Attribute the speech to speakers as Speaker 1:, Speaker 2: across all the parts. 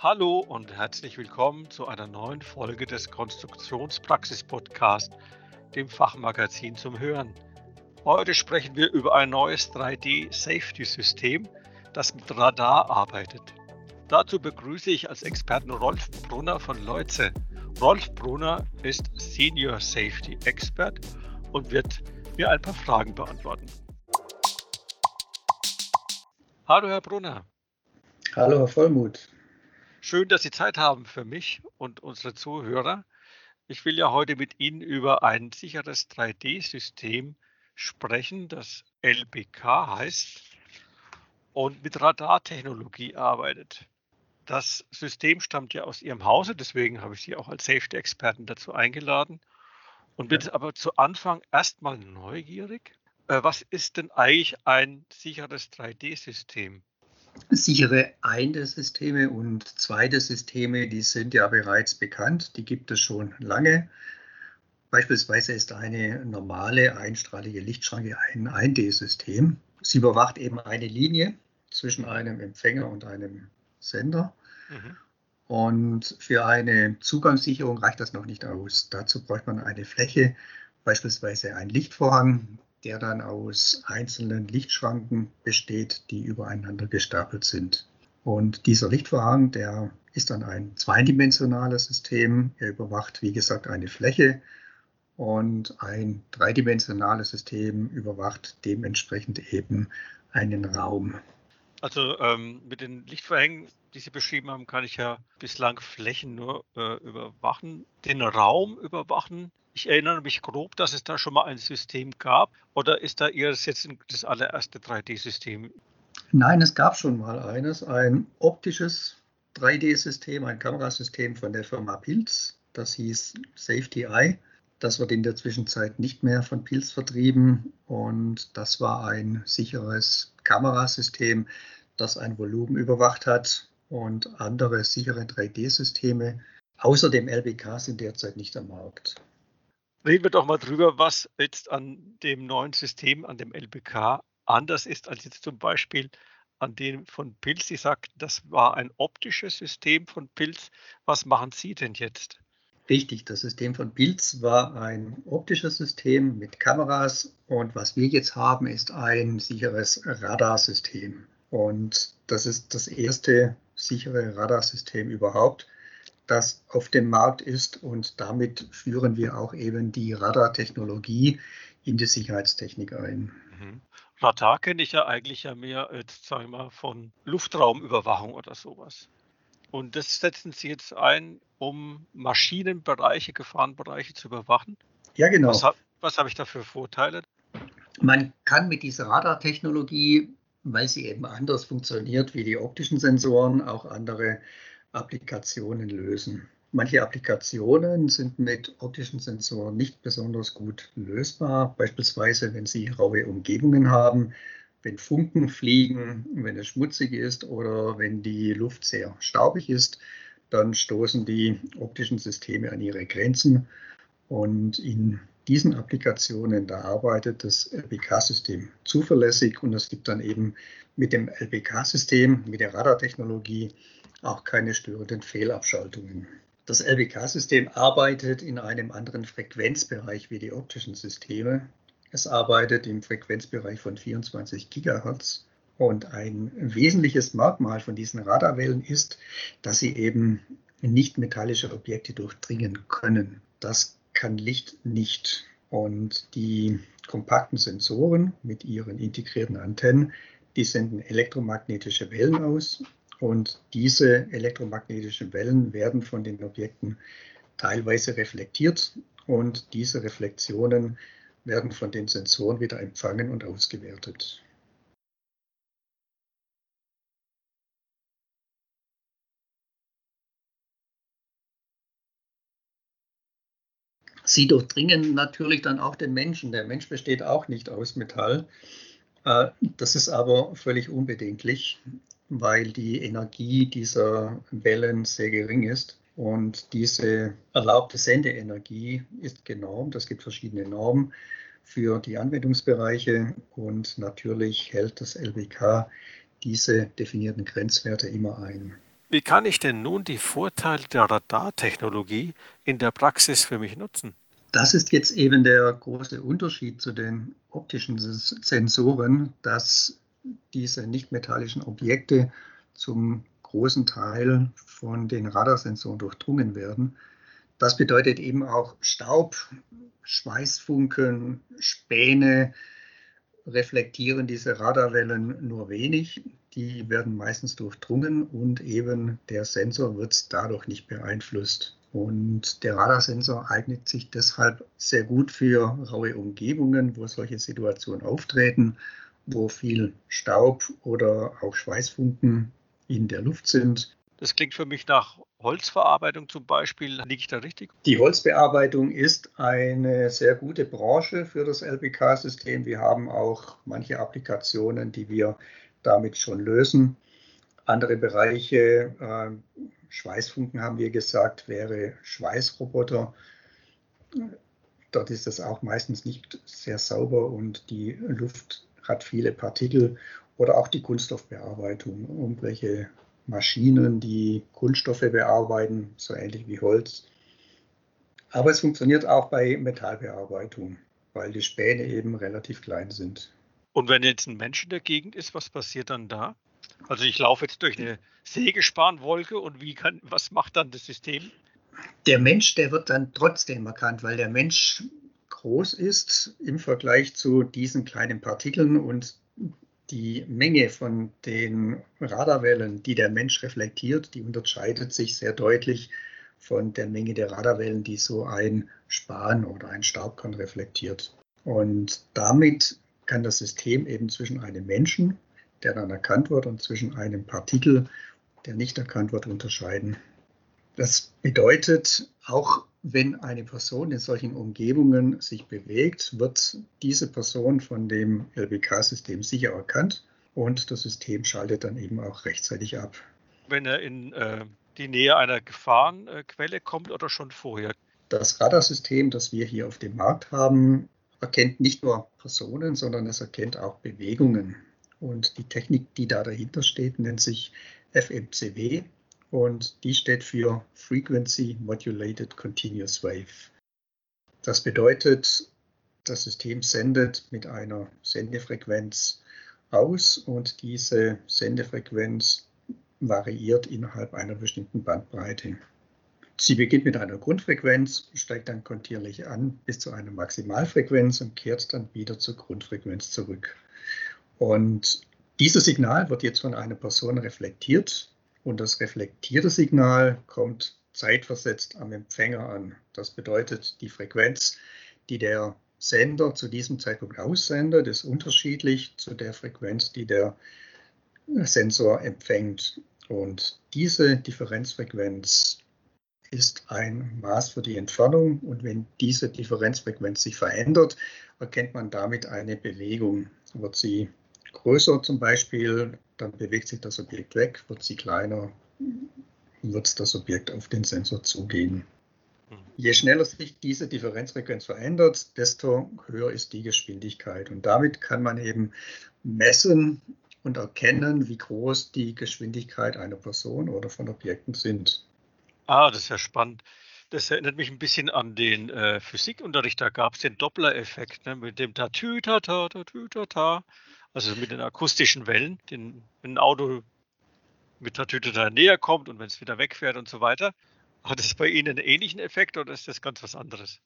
Speaker 1: Hallo und herzlich willkommen zu einer neuen Folge des Konstruktionspraxis-Podcast, dem Fachmagazin zum Hören. Heute sprechen wir über ein neues 3D-Safety-System, das mit Radar arbeitet. Dazu begrüße ich als Experten Rolf Brunner von Leutze. Rolf Brunner ist Senior Safety Expert und wird mir ein paar Fragen beantworten. Hallo, Herr Brunner.
Speaker 2: Hallo, Herr Vollmuth.
Speaker 1: Schön, dass Sie Zeit haben für mich und unsere Zuhörer. Ich will ja heute mit Ihnen über ein sicheres 3D-System sprechen, das LBK heißt und mit Radartechnologie arbeitet. Das System stammt ja aus Ihrem Hause, deswegen habe ich Sie auch als Safety-Experten dazu eingeladen und bin ja. aber zu Anfang erstmal neugierig. Äh, was ist denn eigentlich ein sicheres 3D-System?
Speaker 2: Sichere eine Systeme und zweite Systeme, die sind ja bereits bekannt, die gibt es schon lange. Beispielsweise ist eine normale einstrahlige Lichtschranke ein 1D-System. Sie überwacht eben eine Linie zwischen einem Empfänger und einem Sender. Mhm. Und für eine Zugangssicherung reicht das noch nicht aus. Dazu braucht man eine Fläche, beispielsweise einen Lichtvorhang, der dann aus einzelnen Lichtschranken besteht, die übereinander gestapelt sind. Und dieser Lichtvorhang, der ist dann ein zweidimensionales System. Er überwacht, wie gesagt, eine Fläche und ein dreidimensionales System überwacht dementsprechend eben einen Raum.
Speaker 1: Also ähm, mit den Lichtvorhängen, die Sie beschrieben haben, kann ich ja bislang Flächen nur äh, überwachen. Den Raum überwachen ich erinnere mich grob, dass es da schon mal ein System gab. Oder ist da Ihres jetzt das allererste 3D-System?
Speaker 2: Nein, es gab schon mal eines, ein optisches 3D-System, ein Kamerasystem von der Firma Pilz. Das hieß Safety Eye. Das wird in der Zwischenzeit nicht mehr von Pilz vertrieben und das war ein sicheres Kamerasystem, das ein Volumen überwacht hat und andere sichere 3D-Systeme außer dem LBK sind derzeit nicht am Markt.
Speaker 1: Reden wir doch mal drüber, was jetzt an dem neuen System, an dem LBK anders ist als jetzt zum Beispiel an dem von Pilz. Sie sagt, das war ein optisches System von Pilz. Was machen Sie denn jetzt?
Speaker 2: Richtig, das System von Pilz war ein optisches System mit Kameras und was wir jetzt haben, ist ein sicheres Radarsystem. Und das ist das erste sichere Radarsystem überhaupt das auf dem Markt ist und damit führen wir auch eben die Radartechnologie in die Sicherheitstechnik ein.
Speaker 1: Mhm. Radar kenne ich ja eigentlich ja mehr jetzt, sagen wir mal, von Luftraumüberwachung oder sowas. Und das setzen Sie jetzt ein, um Maschinenbereiche, Gefahrenbereiche zu überwachen?
Speaker 2: Ja, genau.
Speaker 1: Was, was habe ich da für Vorteile?
Speaker 2: Man kann mit dieser Radartechnologie, weil sie eben anders funktioniert wie die optischen Sensoren, auch andere Applikationen lösen. Manche Applikationen sind mit optischen Sensoren nicht besonders gut lösbar, beispielsweise wenn Sie raue Umgebungen haben, wenn Funken fliegen, wenn es schmutzig ist oder wenn die Luft sehr staubig ist, dann stoßen die optischen Systeme an ihre Grenzen und in diesen Applikationen, da arbeitet das LBK-System zuverlässig und es gibt dann eben mit dem LBK-System, mit der Radartechnologie auch keine störenden Fehlabschaltungen. Das LBK-System arbeitet in einem anderen Frequenzbereich wie die optischen Systeme. Es arbeitet im Frequenzbereich von 24 Gigahertz. Und ein wesentliches Merkmal von diesen Radarwellen ist, dass sie eben nicht metallische Objekte durchdringen können. Das kann Licht nicht. Und die kompakten Sensoren mit ihren integrierten Antennen, die senden elektromagnetische Wellen aus und diese elektromagnetischen Wellen werden von den Objekten teilweise reflektiert und diese Reflexionen werden von den Sensoren wieder empfangen und ausgewertet. Sie durchdringen natürlich dann auch den Menschen. Der Mensch besteht auch nicht aus Metall. Äh, das ist aber völlig unbedenklich weil die Energie dieser Wellen sehr gering ist. Und diese erlaubte Sendeenergie ist genormt. Es gibt verschiedene Normen für die Anwendungsbereiche und natürlich hält das LBK diese definierten Grenzwerte immer ein.
Speaker 1: Wie kann ich denn nun die Vorteile der Radartechnologie in der Praxis für mich nutzen?
Speaker 2: Das ist jetzt eben der große Unterschied zu den optischen Sensoren, dass diese nichtmetallischen Objekte zum großen Teil von den Radarsensoren durchdrungen werden. Das bedeutet eben auch Staub, Schweißfunken, Späne reflektieren diese Radarwellen nur wenig. Die werden meistens durchdrungen und eben der Sensor wird dadurch nicht beeinflusst. Und der Radarsensor eignet sich deshalb sehr gut für raue Umgebungen, wo solche Situationen auftreten, wo viel Staub oder auch Schweißfunken in der Luft sind.
Speaker 1: Das klingt für mich nach Holzverarbeitung zum Beispiel. Liege ich da richtig?
Speaker 2: Die Holzbearbeitung ist eine sehr gute Branche für das LBK-System. Wir haben auch manche Applikationen, die wir damit schon lösen. Andere Bereiche, äh, Schweißfunken haben wir gesagt, wäre Schweißroboter. Dort ist es auch meistens nicht sehr sauber und die Luft hat viele Partikel oder auch die Kunststoffbearbeitung, irgendwelche Maschinen, die Kunststoffe bearbeiten, so ähnlich wie Holz. Aber es funktioniert auch bei Metallbearbeitung, weil die Späne eben relativ klein sind.
Speaker 1: Und wenn jetzt ein Mensch in der Gegend ist, was passiert dann da? Also ich laufe jetzt durch eine Sägespanwolke und wie kann, was macht dann das System?
Speaker 2: Der Mensch, der wird dann trotzdem erkannt, weil der Mensch groß ist im Vergleich zu diesen kleinen Partikeln und die Menge von den Radarwellen, die der Mensch reflektiert, die unterscheidet sich sehr deutlich von der Menge der Radarwellen, die so ein Span oder ein Staubkorn reflektiert. Und damit kann das System eben zwischen einem Menschen, der dann erkannt wird, und zwischen einem Partikel, der nicht erkannt wird, unterscheiden. Das bedeutet, auch wenn eine Person in solchen Umgebungen sich bewegt, wird diese Person von dem LBK-System sicher erkannt und das System schaltet dann eben auch rechtzeitig ab.
Speaker 1: Wenn er in äh, die Nähe einer Gefahrenquelle kommt oder schon vorher?
Speaker 2: Das Radarsystem, das wir hier auf dem Markt haben, erkennt nicht nur Personen, sondern es erkennt auch Bewegungen. Und die Technik, die da dahinter steht, nennt sich FMCW, und die steht für Frequency Modulated Continuous Wave. Das bedeutet, das System sendet mit einer Sendefrequenz aus und diese Sendefrequenz variiert innerhalb einer bestimmten Bandbreite. Sie beginnt mit einer Grundfrequenz, steigt dann kontinuierlich an bis zu einer Maximalfrequenz und kehrt dann wieder zur Grundfrequenz zurück. Und dieses Signal wird jetzt von einer Person reflektiert und das reflektierte Signal kommt zeitversetzt am Empfänger an. Das bedeutet, die Frequenz, die der Sender zu diesem Zeitpunkt aussendet, ist unterschiedlich zu der Frequenz, die der Sensor empfängt. Und diese Differenzfrequenz ist ein Maß für die Entfernung. Und wenn diese Differenzfrequenz sich verändert, erkennt man damit eine Bewegung. Wird sie größer zum Beispiel, dann bewegt sich das Objekt weg, wird sie kleiner, wird das Objekt auf den Sensor zugehen. Hm. Je schneller sich diese Differenzfrequenz verändert, desto höher ist die Geschwindigkeit. Und damit kann man eben messen und erkennen, wie groß die Geschwindigkeit einer Person oder von Objekten sind.
Speaker 1: Ah, das ist ja spannend. Das erinnert mich ein bisschen an den äh, Physikunterricht. Da gab es den Doppler-Effekt ne, mit dem Tatütata, Tatütata. Also mit den akustischen Wellen, den, wenn ein Auto mit der Tüte da näher kommt und wenn es wieder wegfährt und so weiter. Hat es bei Ihnen einen ähnlichen Effekt oder ist das ganz was anderes?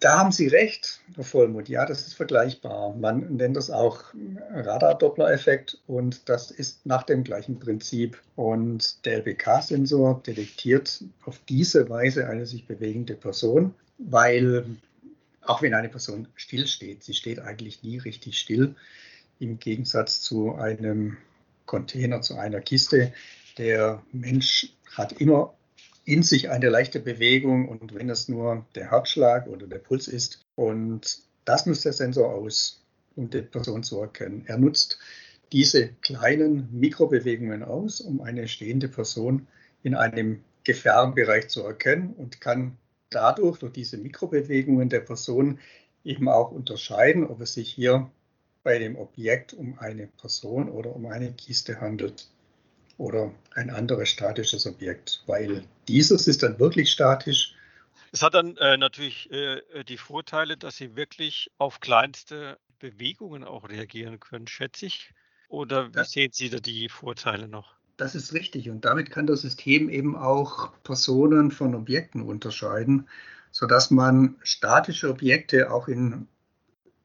Speaker 2: Da haben Sie recht, Herr Vollmuth. Ja, das ist vergleichbar. Man nennt das auch Radar-Doppler-Effekt und das ist nach dem gleichen Prinzip. Und der LBK-Sensor detektiert auf diese Weise eine sich bewegende Person, weil auch wenn eine Person stillsteht, sie steht eigentlich nie richtig still, im Gegensatz zu einem Container, zu einer Kiste. Der Mensch hat immer in sich eine leichte Bewegung und wenn es nur der Herzschlag oder der Puls ist. Und das nutzt der Sensor aus, um die Person zu erkennen. Er nutzt diese kleinen Mikrobewegungen aus, um eine stehende Person in einem Gefahrenbereich zu erkennen und kann dadurch, durch diese Mikrobewegungen der Person, eben auch unterscheiden, ob es sich hier bei dem Objekt um eine Person oder um eine Kiste handelt. oder ein anderes statisches Objekt, weil dieses ist dann wirklich statisch.
Speaker 1: Es hat dann äh, natürlich äh, die Vorteile, dass Sie wirklich auf kleinste Bewegungen auch reagieren können, schätze ich. Oder wie das, sehen Sie da die Vorteile noch?
Speaker 2: Das ist richtig. Und damit kann das System eben auch Personen von Objekten unterscheiden, sodass man statische Objekte auch in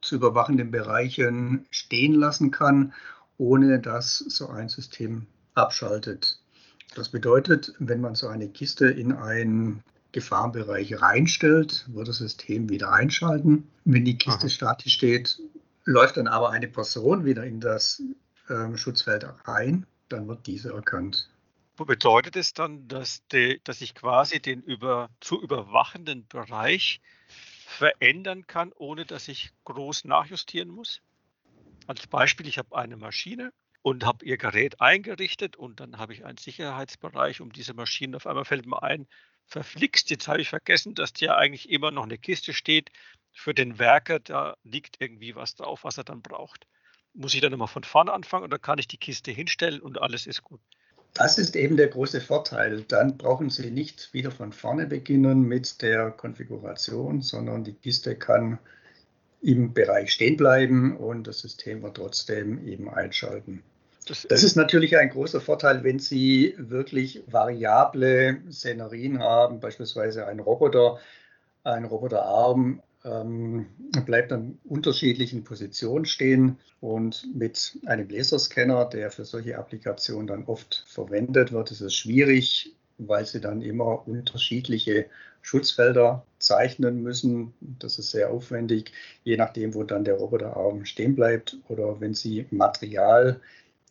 Speaker 2: zu überwachenden Bereichen stehen lassen kann, ohne dass so ein System abschaltet. Das bedeutet, wenn man so eine Kiste in einen Gefahrenbereich reinstellt, wird das System wieder einschalten. Wenn die Kiste Aha. statisch steht, läuft dann aber eine Person wieder in das ähm, Schutzfeld rein, dann wird diese erkannt.
Speaker 1: Bedeutet es dann, dass, die, dass ich quasi den über, zu überwachenden Bereich verändern kann, ohne dass ich groß nachjustieren muss? Als Beispiel, ich habe eine Maschine und habe ihr Gerät eingerichtet und dann habe ich einen Sicherheitsbereich um diese Maschine. Auf einmal fällt mir ein, verflixt, jetzt habe ich vergessen, dass hier eigentlich immer noch eine Kiste steht für den Werker, da liegt irgendwie was drauf, was er dann braucht. Muss ich dann immer von vorne anfangen oder kann ich die Kiste hinstellen und alles ist gut?
Speaker 2: Das ist eben der große Vorteil. Dann brauchen Sie nicht wieder von vorne beginnen mit der Konfiguration, sondern die Kiste kann im Bereich stehen bleiben und das System wird trotzdem eben einschalten. Das, das ist natürlich ein großer Vorteil, wenn Sie wirklich variable Szenerien haben, beispielsweise ein Roboter, ein Roboterarm ähm, bleibt an unterschiedlichen Positionen stehen und mit einem Laserscanner, der für solche Applikationen dann oft verwendet wird, ist es schwierig, weil Sie dann immer unterschiedliche Schutzfelder zeichnen müssen. Das ist sehr aufwendig, je nachdem, wo dann der Roboterarm stehen bleibt oder wenn Sie Material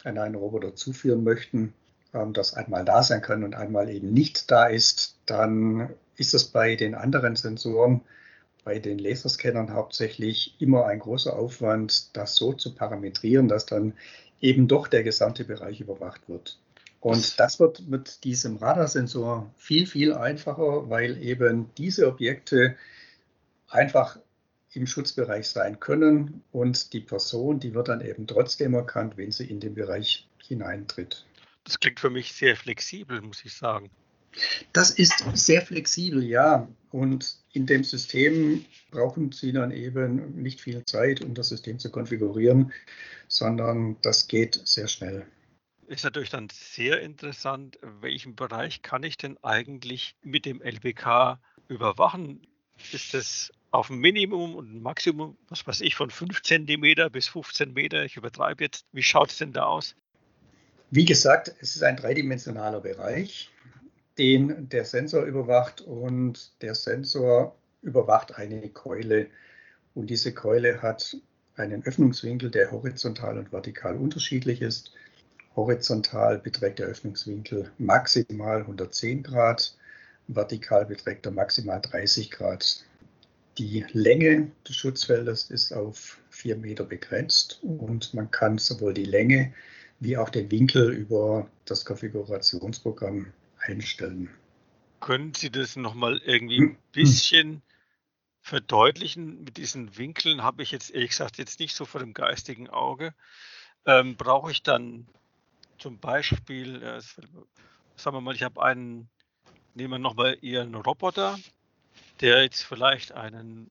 Speaker 2: an einen Roboter zuführen möchten, ähm, das einmal da sein kann und einmal eben nicht da ist, dann ist es bei den anderen Sensoren, bei den Laserscannern hauptsächlich immer ein großer Aufwand, das so zu parametrieren, dass dann eben doch der gesamte Bereich überwacht wird. Und das wird mit diesem Radarsensor viel, viel einfacher, weil eben diese Objekte einfach im Schutzbereich sein können und die Person, die wird dann eben trotzdem erkannt, wenn sie in den Bereich hineintritt.
Speaker 1: Das klingt für mich sehr flexibel, muss ich sagen.
Speaker 2: Das ist sehr flexibel, ja. Und in dem System brauchen Sie dann eben nicht viel Zeit, um das System zu konfigurieren, sondern das geht sehr schnell.
Speaker 1: Ist natürlich dann sehr interessant, welchen Bereich kann ich denn eigentlich mit dem LBK überwachen? Ist das auf ein Minimum und ein Maximum, was weiß ich, von 5 cm bis 15 Meter. Ich übertreibe jetzt. Wie schaut es denn da aus?
Speaker 2: Wie gesagt, es ist ein dreidimensionaler Bereich, den der Sensor überwacht und der Sensor überwacht eine Keule. Und diese Keule hat einen Öffnungswinkel, der horizontal und vertikal unterschiedlich ist. Horizontal beträgt der Öffnungswinkel maximal 110 Grad, vertikal beträgt er maximal 30 Grad. Die Länge des Schutzfeldes ist auf vier Meter begrenzt und man kann sowohl die Länge wie auch den Winkel über das Konfigurationsprogramm einstellen.
Speaker 1: Können Sie das nochmal irgendwie ein bisschen verdeutlichen? Mit diesen Winkeln habe ich jetzt ehrlich gesagt jetzt nicht so vor dem geistigen Auge. Ähm, brauche ich dann zum Beispiel, äh, sagen wir mal, ich habe einen, nehmen wir nochmal Ihren Roboter, der jetzt vielleicht einen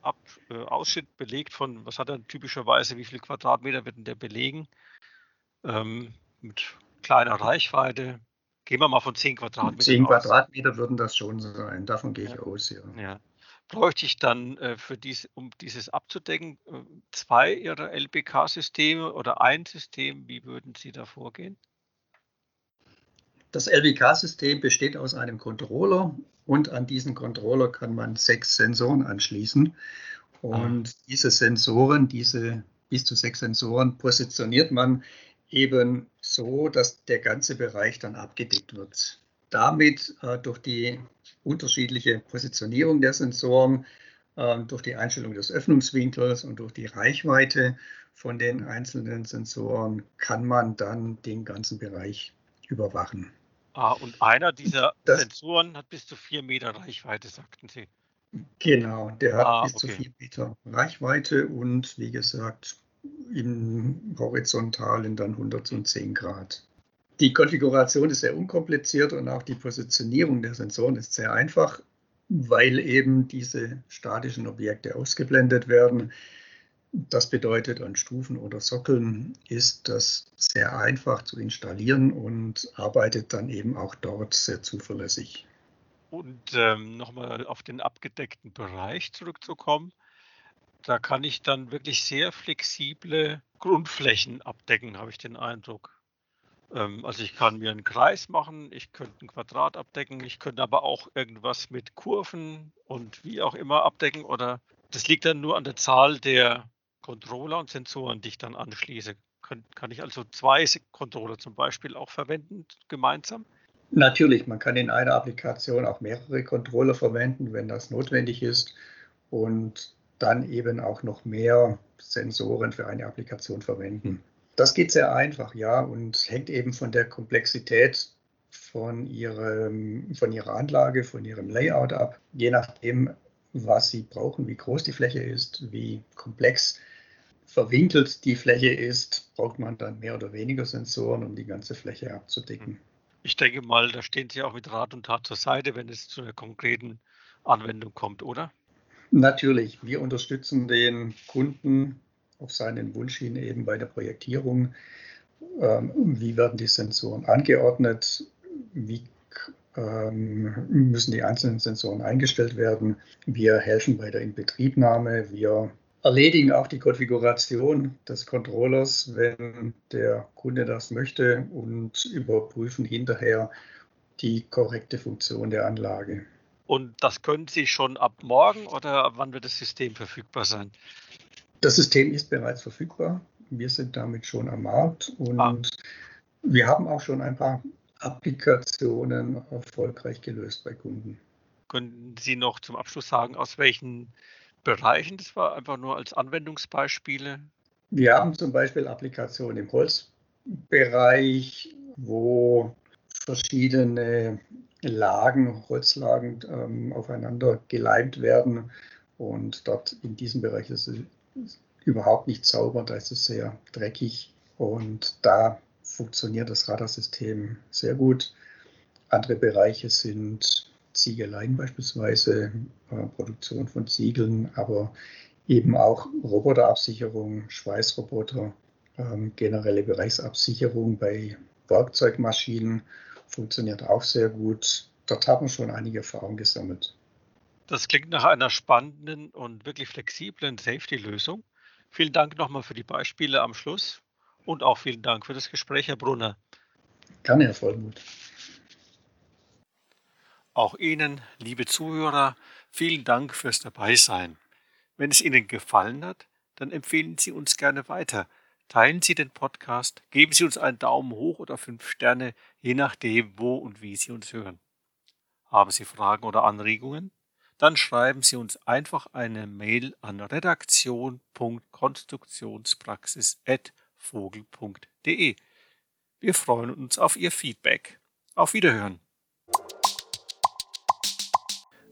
Speaker 1: Ab, äh, Ausschnitt belegt von, was hat er typischerweise, wie viele Quadratmeter wird denn der belegen? Ähm, mit kleiner Reichweite. Gehen wir mal von 10 Quadratmeter
Speaker 2: 10 Quadratmeter würden das schon sein, davon gehe ich ja. aus,
Speaker 1: ja. ja. Bräuchte ich dann äh, für dies, um dieses abzudecken, äh, zwei Ihrer LBK-Systeme oder ein System? Wie würden Sie da vorgehen?
Speaker 2: Das LBK-System besteht aus einem Controller und an diesen Controller kann man sechs Sensoren anschließen. Und ah. diese Sensoren, diese bis zu sechs Sensoren, positioniert man eben so, dass der ganze Bereich dann abgedeckt wird. Damit äh, durch die unterschiedliche Positionierung der Sensoren, äh, durch die Einstellung des Öffnungswinkels und durch die Reichweite von den einzelnen Sensoren kann man dann den ganzen Bereich überwachen.
Speaker 1: Ah, und einer dieser das, Sensoren hat bis zu vier Meter Reichweite, sagten Sie.
Speaker 2: Genau, der hat ah, bis okay. zu vier Meter Reichweite und wie gesagt im Horizontalen dann 110 Grad. Die Konfiguration ist sehr unkompliziert und auch die Positionierung der Sensoren ist sehr einfach, weil eben diese statischen Objekte ausgeblendet werden. Das bedeutet, an Stufen oder Sockeln ist das sehr einfach zu installieren und arbeitet dann eben auch dort sehr zuverlässig.
Speaker 1: Und ähm, nochmal auf den abgedeckten Bereich zurückzukommen, da kann ich dann wirklich sehr flexible Grundflächen abdecken, habe ich den Eindruck. Ähm, also ich kann mir einen Kreis machen, ich könnte ein Quadrat abdecken, ich könnte aber auch irgendwas mit Kurven und wie auch immer abdecken oder das liegt dann nur an der Zahl der Controller und Sensoren, die ich dann anschließe. Kann, kann ich also zwei Controller zum Beispiel auch verwenden gemeinsam?
Speaker 2: Natürlich, man kann in einer Applikation auch mehrere Controller verwenden, wenn das notwendig ist und dann eben auch noch mehr Sensoren für eine Applikation verwenden. Das geht sehr einfach, ja, und hängt eben von der Komplexität von, ihrem, von ihrer Anlage, von ihrem Layout ab. Je nachdem, was sie brauchen, wie groß die Fläche ist, wie komplex verwinkelt die Fläche ist, braucht man dann mehr oder weniger Sensoren, um die ganze Fläche abzudecken.
Speaker 1: Ich denke mal, da stehen Sie auch mit Rat und Tat zur Seite, wenn es zu einer konkreten Anwendung kommt, oder?
Speaker 2: Natürlich, wir unterstützen den Kunden auf seinen Wunsch hin eben bei der Projektierung. Ähm, wie werden die Sensoren angeordnet? Wie ähm, müssen die einzelnen Sensoren eingestellt werden? Wir helfen bei der Inbetriebnahme. Wir erledigen auch die Konfiguration des Controllers, wenn der Kunde das möchte und überprüfen hinterher die korrekte Funktion der Anlage.
Speaker 1: Und das können Sie schon ab morgen oder wann wird das System verfügbar sein?
Speaker 2: Das System ist bereits verfügbar. Wir sind damit schon am Markt und ah. wir haben auch schon ein paar Applikationen erfolgreich gelöst bei Kunden.
Speaker 1: Können Sie noch zum Abschluss sagen, aus welchen Bereichen das war? Einfach nur als Anwendungsbeispiele?
Speaker 2: Wir haben zum Beispiel Applikationen im Holzbereich, wo verschiedene Lagen, Holzlagen ähm, aufeinander geleimt werden. Und dort in diesem Bereich ist es überhaupt nicht sauber, da ist es sehr dreckig. Und da funktioniert das Radarsystem sehr gut. Andere Bereiche sind Ziegeleien beispielsweise, äh, Produktion von Ziegeln, aber eben auch Roboterabsicherung, Schweißroboter, ähm, generelle Bereichsabsicherung bei Werkzeugmaschinen funktioniert auch sehr gut. Dort haben wir schon einige Erfahrungen gesammelt.
Speaker 1: Das klingt nach einer spannenden und wirklich flexiblen Safety-Lösung. Vielen Dank nochmal für die Beispiele am Schluss und auch vielen Dank für das Gespräch, Herr Brunner.
Speaker 2: Gerne, Herr Vollmuth.
Speaker 1: Auch Ihnen, liebe Zuhörer, vielen Dank fürs Dabeisein. Wenn es Ihnen gefallen hat, dann empfehlen Sie uns gerne weiter. Teilen Sie den Podcast, geben Sie uns einen Daumen hoch oder fünf Sterne, je nachdem, wo und wie Sie uns hören. Haben Sie Fragen oder Anregungen? Dann schreiben Sie uns einfach eine Mail an redaktion.konstruktionspraxis.vogel.de. Wir freuen uns auf Ihr Feedback. Auf Wiederhören.